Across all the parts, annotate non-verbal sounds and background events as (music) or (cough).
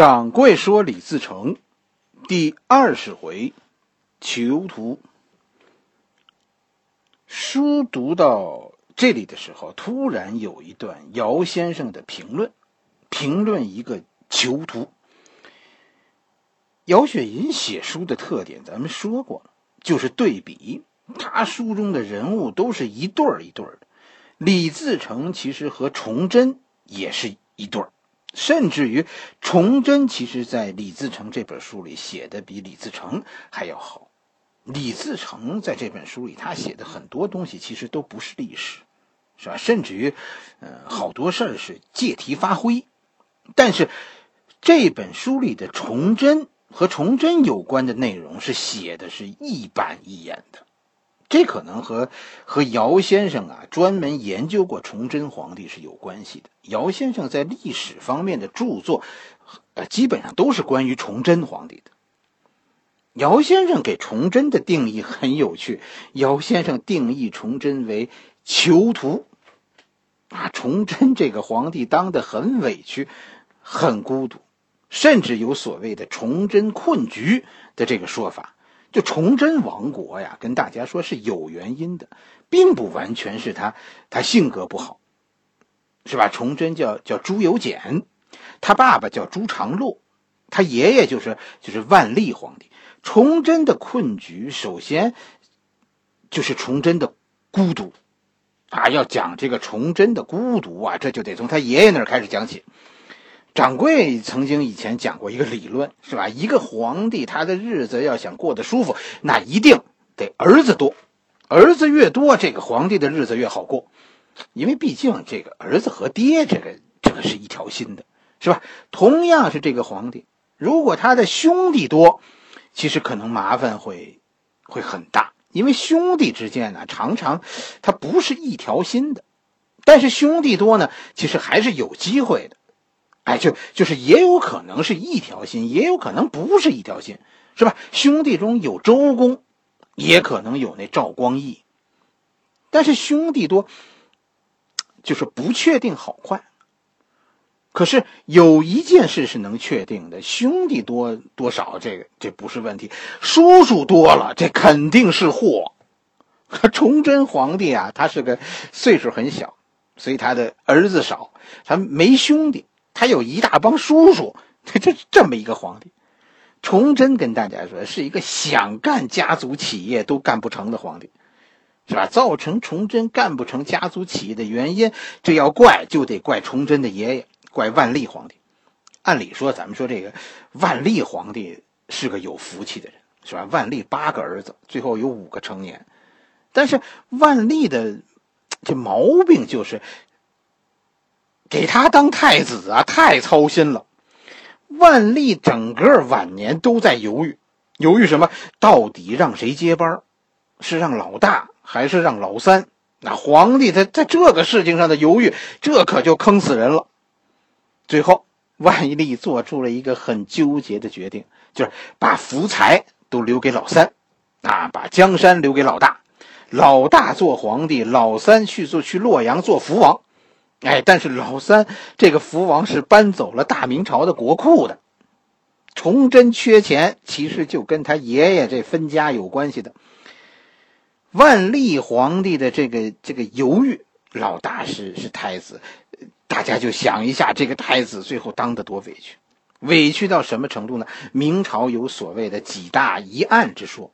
掌柜说：“李自成，第二十回，囚徒。书读到这里的时候，突然有一段姚先生的评论，评论一个囚徒。姚雪银写书的特点，咱们说过了，就是对比。他书中的人物都是一对儿一对儿的。李自成其实和崇祯也是一对儿。”甚至于，崇祯其实在李自成这本书里写的比李自成还要好。李自成在这本书里，他写的很多东西其实都不是历史，是吧？甚至于，呃，好多事儿是借题发挥。但是，这本书里的崇祯和崇祯有关的内容是写的是一板一眼的。这可能和和姚先生啊专门研究过崇祯皇帝是有关系的。姚先生在历史方面的著作，呃，基本上都是关于崇祯皇帝的。姚先生给崇祯的定义很有趣，姚先生定义崇祯为囚徒，啊，崇祯这个皇帝当得很委屈，很孤独，甚至有所谓的“崇祯困局”的这个说法。就崇祯亡国呀，跟大家说是有原因的，并不完全是他他性格不好，是吧？崇祯叫叫朱由检，他爸爸叫朱常洛，他爷爷就是就是万历皇帝。崇祯的困局，首先就是崇祯的孤独啊。要讲这个崇祯的孤独啊，这就得从他爷爷那儿开始讲起。掌柜曾经以前讲过一个理论，是吧？一个皇帝他的日子要想过得舒服，那一定得儿子多，儿子越多，这个皇帝的日子越好过，因为毕竟这个儿子和爹这个这个是一条心的，是吧？同样是这个皇帝，如果他的兄弟多，其实可能麻烦会会很大，因为兄弟之间呢，常常他不是一条心的，但是兄弟多呢，其实还是有机会的。哎，就就是也有可能是一条心，也有可能不是一条心，是吧？兄弟中有周公，也可能有那赵光义。但是兄弟多，就是不确定好坏。可是有一件事是能确定的：兄弟多多少，这个这不是问题；叔叔多了，这肯定是祸。(laughs) 崇祯皇帝啊，他是个岁数很小，所以他的儿子少，他没兄弟。他有一大帮叔叔，这这这么一个皇帝，崇祯跟大家说是一个想干家族企业都干不成的皇帝，是吧？造成崇祯干不成家族企业的原因，这要怪就得怪崇祯的爷爷，怪万历皇帝。按理说，咱们说这个万历皇帝是个有福气的人，是吧？万历八个儿子，最后有五个成年，但是万历的这毛病就是。给他当太子啊，太操心了。万历整个晚年都在犹豫，犹豫什么？到底让谁接班？是让老大还是让老三？那皇帝他在这个事情上的犹豫，这可就坑死人了。最后，万历做出了一个很纠结的决定，就是把福财都留给老三，啊，把江山留给老大，老大做皇帝，老三去做去洛阳做福王。哎，但是老三这个福王是搬走了大明朝的国库的。崇祯缺钱，其实就跟他爷爷这分家有关系的。万历皇帝的这个这个犹豫，老大是是太子，大家就想一下，这个太子最后当的多委屈，委屈到什么程度呢？明朝有所谓的几大疑案之说，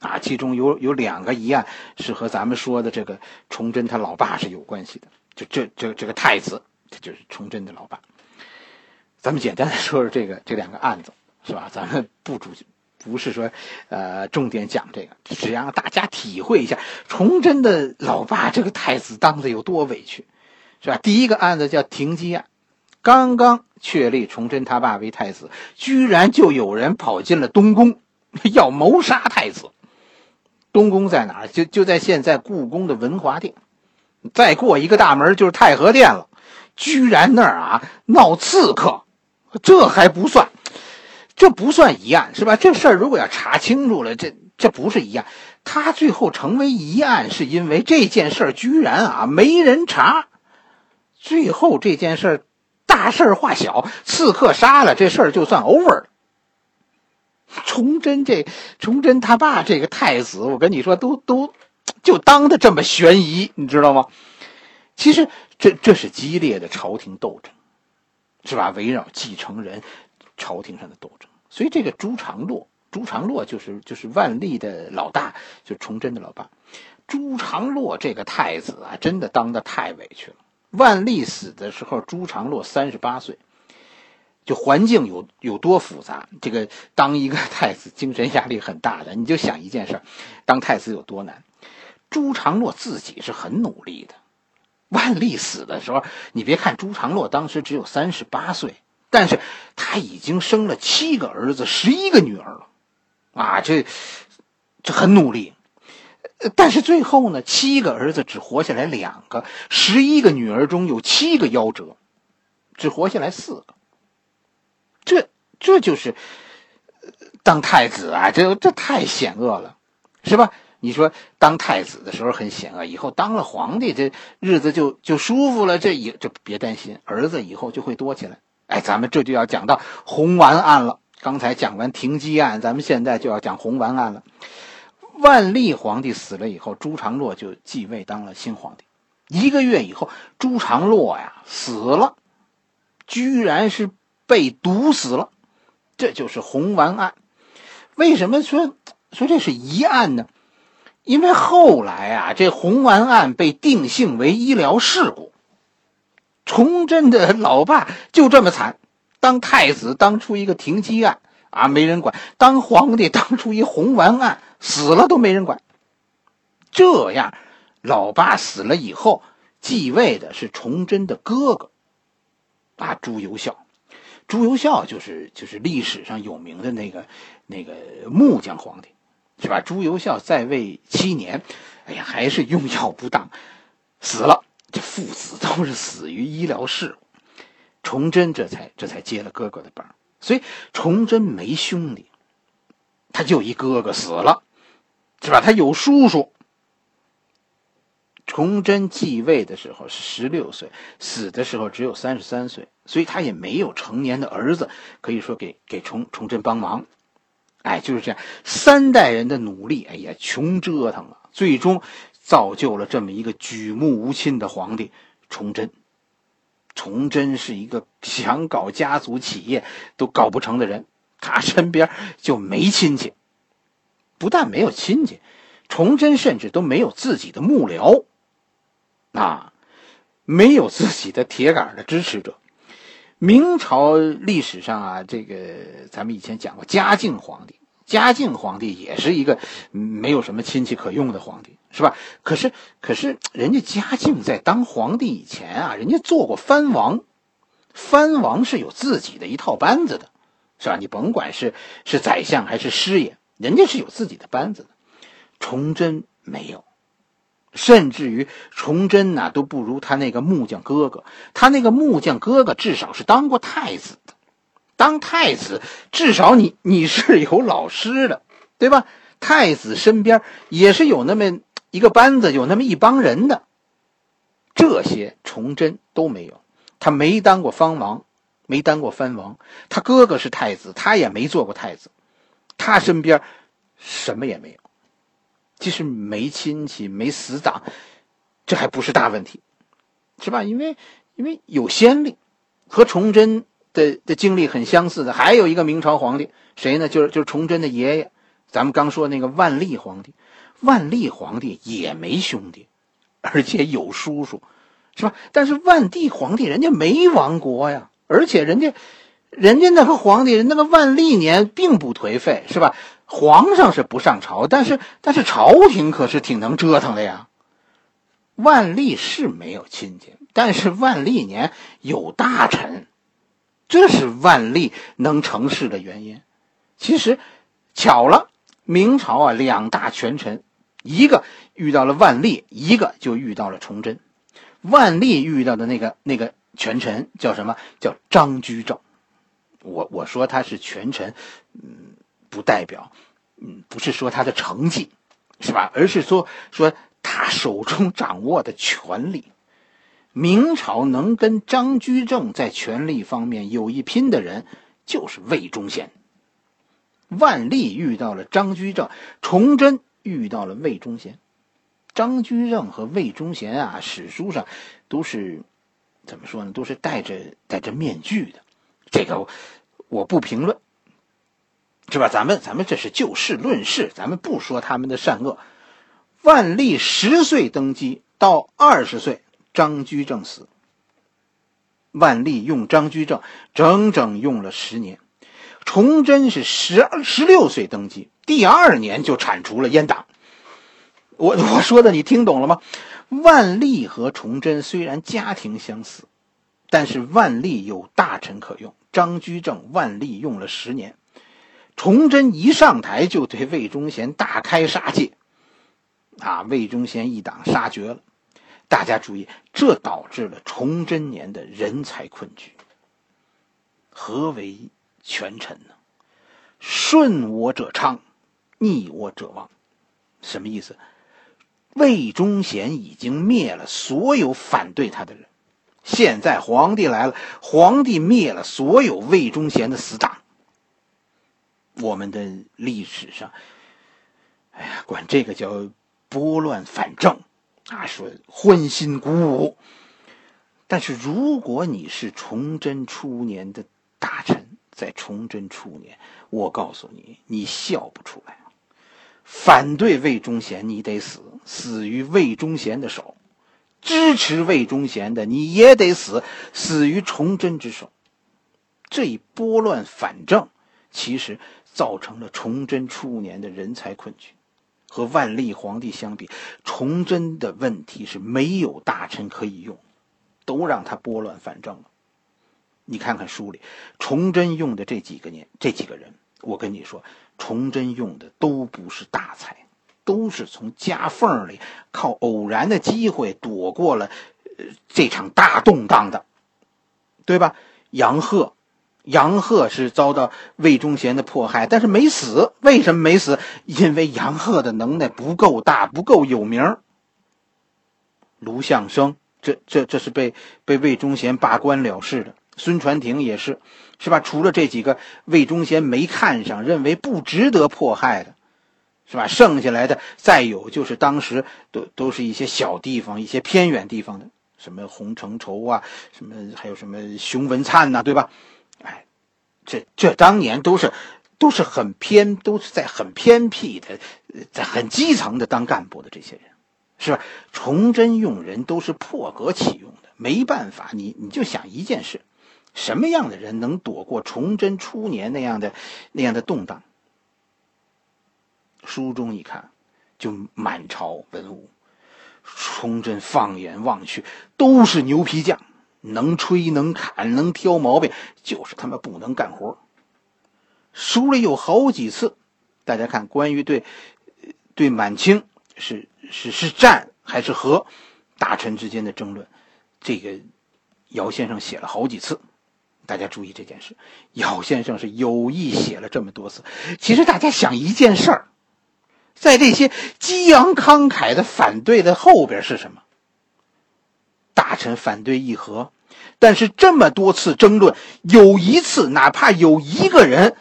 啊，其中有有两个疑案是和咱们说的这个崇祯他老爸是有关系的。就这这这个太子，他就是崇祯的老爸。咱们简单的说说这个这两个案子，是吧？咱们不主不是说，呃，重点讲这个，只让大家体会一下崇祯的老爸这个太子当的有多委屈，是吧？第一个案子叫停机案，刚刚确立崇祯他爸为太子，居然就有人跑进了东宫，要谋杀太子。东宫在哪？就就在现在故宫的文华殿。再过一个大门就是太和殿了，居然那儿啊闹刺客，这还不算，这不算疑案是吧？这事儿如果要查清楚了，这这不是疑案，他最后成为疑案是因为这件事儿居然啊没人查，最后这件事儿大事化小，刺客杀了，这事儿就算 over 了。崇祯这崇祯他爸这个太子，我跟你说，都都就当的这么悬疑，你知道吗？其实这这是激烈的朝廷斗争，是吧？围绕继承人，朝廷上的斗争。所以这个朱常洛，朱常洛就是就是万历的老大，就崇祯的老爸。朱常洛这个太子啊，真的当的太委屈了。万历死的时候，朱常洛三十八岁。就环境有有多复杂，这个当一个太子精神压力很大的，你就想一件事当太子有多难。朱常洛自己是很努力的。万历死的时候，你别看朱常洛当时只有三十八岁，但是他已经生了七个儿子，十一个女儿了，啊，这这很努力。但是最后呢，七个儿子只活下来两个，十一个女儿中有七个夭折，只活下来四个。这这就是当太子啊，这这太险恶了，是吧？你说当太子的时候很险恶，以后当了皇帝，这日子就就舒服了。这以这别担心，儿子以后就会多起来。哎，咱们这就要讲到红丸案了。刚才讲完停机案，咱们现在就要讲红丸案了。万历皇帝死了以后，朱常洛就继位当了新皇帝。一个月以后，朱常洛呀死了，居然是。被毒死了，这就是红丸案。为什么说说这是疑案呢？因为后来啊，这红丸案被定性为医疗事故。崇祯的老爸就这么惨，当太子当出一个停机案啊，没人管；当皇帝当出一红丸案，死了都没人管。这样，老爸死了以后，继位的是崇祯的哥哥，啊，朱由校。朱由校就是就是历史上有名的那个那个木匠皇帝，是吧？朱由校在位七年，哎呀，还是用药不当，死了。这父子都是死于医疗事故。崇祯这才这才接了哥哥的班，所以崇祯没兄弟，他就一哥哥死了，是吧？他有叔叔。崇祯继位的时候是十六岁，死的时候只有三十三岁，所以他也没有成年的儿子，可以说给给崇崇祯帮忙。哎，就是这样，三代人的努力，哎呀，穷折腾了，最终造就了这么一个举目无亲的皇帝崇祯。崇祯是一个 (laughs) 想搞家族企业都搞不成的人，他身边就没亲戚，不但没有亲戚，崇祯甚至都没有自己的幕僚。啊，没有自己的铁杆的支持者。明朝历史上啊，这个咱们以前讲过，嘉靖皇帝，嘉靖皇帝也是一个没有什么亲戚可用的皇帝，是吧？可是，可是人家嘉靖在当皇帝以前啊，人家做过藩王，藩王是有自己的一套班子的，是吧？你甭管是是宰相还是师爷，人家是有自己的班子的。崇祯没有。甚至于崇祯呐都不如他那个木匠哥哥，他那个木匠哥哥至少是当过太子的，当太子至少你你是有老师的，对吧？太子身边也是有那么一个班子，有那么一帮人的，这些崇祯都没有，他没当过藩王，没当过藩王，他哥哥是太子，他也没做过太子，他身边什么也没有。即使没亲戚、没死党，这还不是大问题，是吧？因为因为有先例，和崇祯的的经历很相似的，还有一个明朝皇帝，谁呢？就是就是崇祯的爷爷，咱们刚说那个万历皇帝。万历皇帝也没兄弟，而且有叔叔，是吧？但是万帝皇帝人家没亡国呀，而且人家人家那个皇帝，那个万历年并不颓废，是吧？皇上是不上朝，但是但是朝廷可是挺能折腾的呀。万历是没有亲戚，但是万历年有大臣，这是万历能成事的原因。其实巧了，明朝啊两大权臣，一个遇到了万历，一个就遇到了崇祯。万历遇到的那个那个权臣叫什么？叫张居正。我我说他是权臣，嗯。不代表，嗯，不是说他的成绩，是吧？而是说说他手中掌握的权力。明朝能跟张居正在权力方面有一拼的人，就是魏忠贤。万历遇到了张居正，崇祯遇到了魏忠贤。张居正和魏忠贤啊，史书上都是怎么说呢？都是戴着戴着面具的。这个我不评论，是吧？咱们咱们这是就事论事，咱们不说他们的善恶。万历十岁登基，到二十岁。张居正死，万历用张居正整整用了十年。崇祯是十二十六岁登基，第二年就铲除了阉党。我我说的你听懂了吗？万历和崇祯虽然家庭相似，但是万历有大臣可用，张居正万历用了十年。崇祯一上台就对魏忠贤大开杀戒，啊，魏忠贤一党杀绝了。大家注意，这导致了崇祯年的人才困局。何为权臣呢？顺我者昌，逆我者亡。什么意思？魏忠贤已经灭了所有反对他的人，现在皇帝来了，皇帝灭了所有魏忠贤的死党。我们的历史上，哎呀，管这个叫拨乱反正。啊，说欢欣鼓舞。但是如果你是崇祯初年的大臣，在崇祯初年，我告诉你，你笑不出来。反对魏忠贤，你得死，死于魏忠贤的手；支持魏忠贤的，你也得死，死于崇祯之手。这一拨乱反正，其实造成了崇祯初年的人才困局。和万历皇帝相比，崇祯的问题是没有大臣可以用，都让他拨乱反正了。你看看书里，崇祯用的这几个年这几个人，我跟你说，崇祯用的都不是大才，都是从夹缝里靠偶然的机会躲过了这场大动荡的，对吧？杨鹤。杨鹤是遭到魏忠贤的迫害，但是没死。为什么没死？因为杨鹤的能耐不够大，不够有名。卢象升，这这这是被被魏忠贤罢官了事的。孙传庭也是，是吧？除了这几个魏忠贤没看上、认为不值得迫害的，是吧？剩下来的再有就是当时都都是一些小地方、一些偏远地方的，什么洪承畴啊，什么还有什么熊文灿呐，对吧？这这当年都是，都是很偏，都是在很偏僻的，在很基层的当干部的这些人，是吧？崇祯用人都是破格启用的，没办法，你你就想一件事，什么样的人能躲过崇祯初年那样的那样的动荡？书中一看，就满朝文武，崇祯放眼望去，都是牛皮匠。能吹能砍能挑毛病，就是他妈不能干活。书里有好几次，大家看关于对对满清是是是战还是和大臣之间的争论，这个姚先生写了好几次。大家注意这件事，姚先生是有意写了这么多次。其实大家想一件事儿，在这些激昂慷慨的反对的后边是什么？臣反对议和，但是这么多次争论，有一次哪怕有一个人，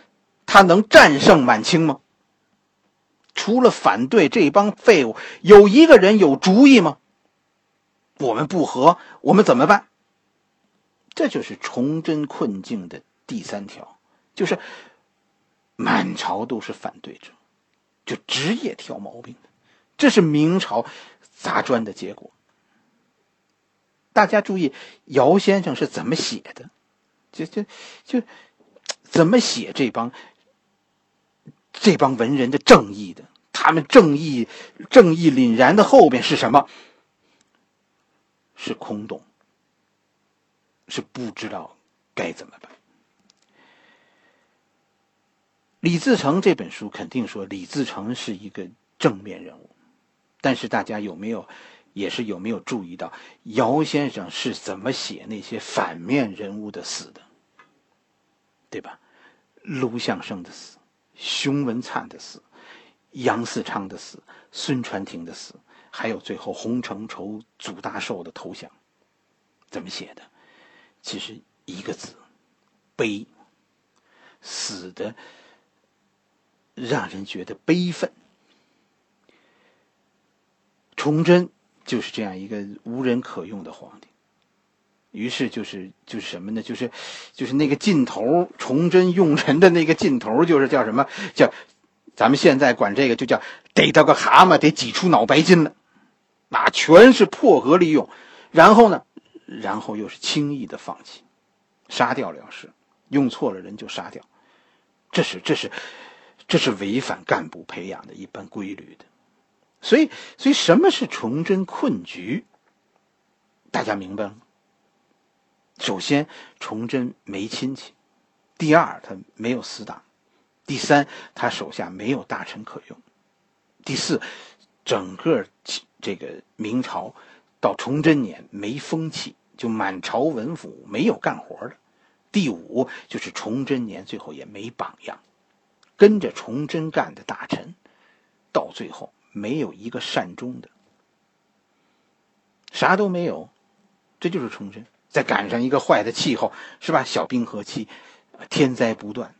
他能战胜满清吗？除了反对这帮废物，有一个人有主意吗？我们不和，我们怎么办？这就是崇祯困境的第三条，就是满朝都是反对者，就职业挑毛病的，这是明朝砸砖的结果。大家注意，姚先生是怎么写的？就就就怎么写这帮这帮文人的正义的？他们正义正义凛然的后边是什么？是空洞，是不知道该怎么办。李自成这本书肯定说李自成是一个正面人物，但是大家有没有？也是有没有注意到姚先生是怎么写那些反面人物的死的，对吧？卢象升的死，熊文灿的死，杨嗣昌的死，孙传庭的死，还有最后洪承畴、祖大寿的投降，怎么写的？其实一个字，悲。死的让人觉得悲愤。崇祯就是这样一个无人可用的皇帝，于是就是就是什么呢？就是就是那个劲头，崇祯用人的那个劲头，就是叫什么？叫？咱们现在管这个就叫逮到个蛤蟆得挤出脑白金了，那全是破格利用，然后呢，然后又是轻易的放弃，杀掉了事，用错了人就杀掉，这是这是这是违反干部培养的一般规律的，所以所以什么是崇祯困局？大家明白了吗？首先，崇祯没亲戚；第二，他没有死党。第三，他手下没有大臣可用；第四，整个这个明朝到崇祯年没风气，就满朝文武没有干活的；第五，就是崇祯年最后也没榜样，跟着崇祯干的大臣，到最后没有一个善终的，啥都没有，这就是崇祯。再赶上一个坏的气候，是吧？小冰河期，天灾不断。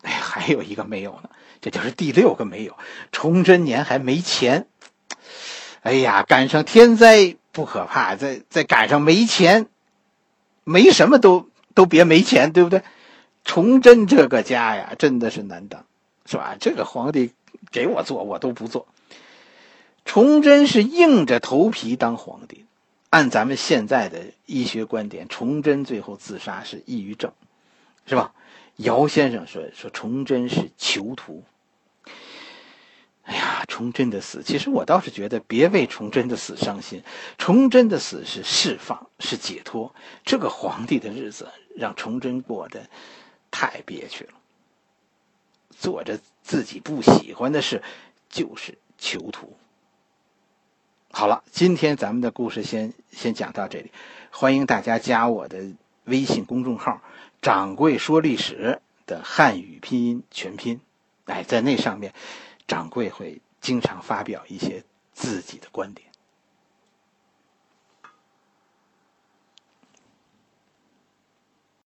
哎，还有一个没有呢，这就是第六个没有。崇祯年还没钱，哎呀，赶上天灾不可怕，再再赶上没钱，没什么都都别没钱，对不对？崇祯这个家呀，真的是难当，是吧？这个皇帝给我做，我都不做。崇祯是硬着头皮当皇帝，按咱们现在的医学观点，崇祯最后自杀是抑郁症，是吧？姚先生说：“说崇祯是囚徒。哎呀，崇祯的死，其实我倒是觉得别为崇祯的死伤心。崇祯的死是释放，是解脱。这个皇帝的日子让崇祯过得太憋屈了，做着自己不喜欢的事，就是囚徒。好了，今天咱们的故事先先讲到这里，欢迎大家加我的微信公众号。”掌柜说历史的汉语拼音全拼，哎，在那上面，掌柜会经常发表一些自己的观点。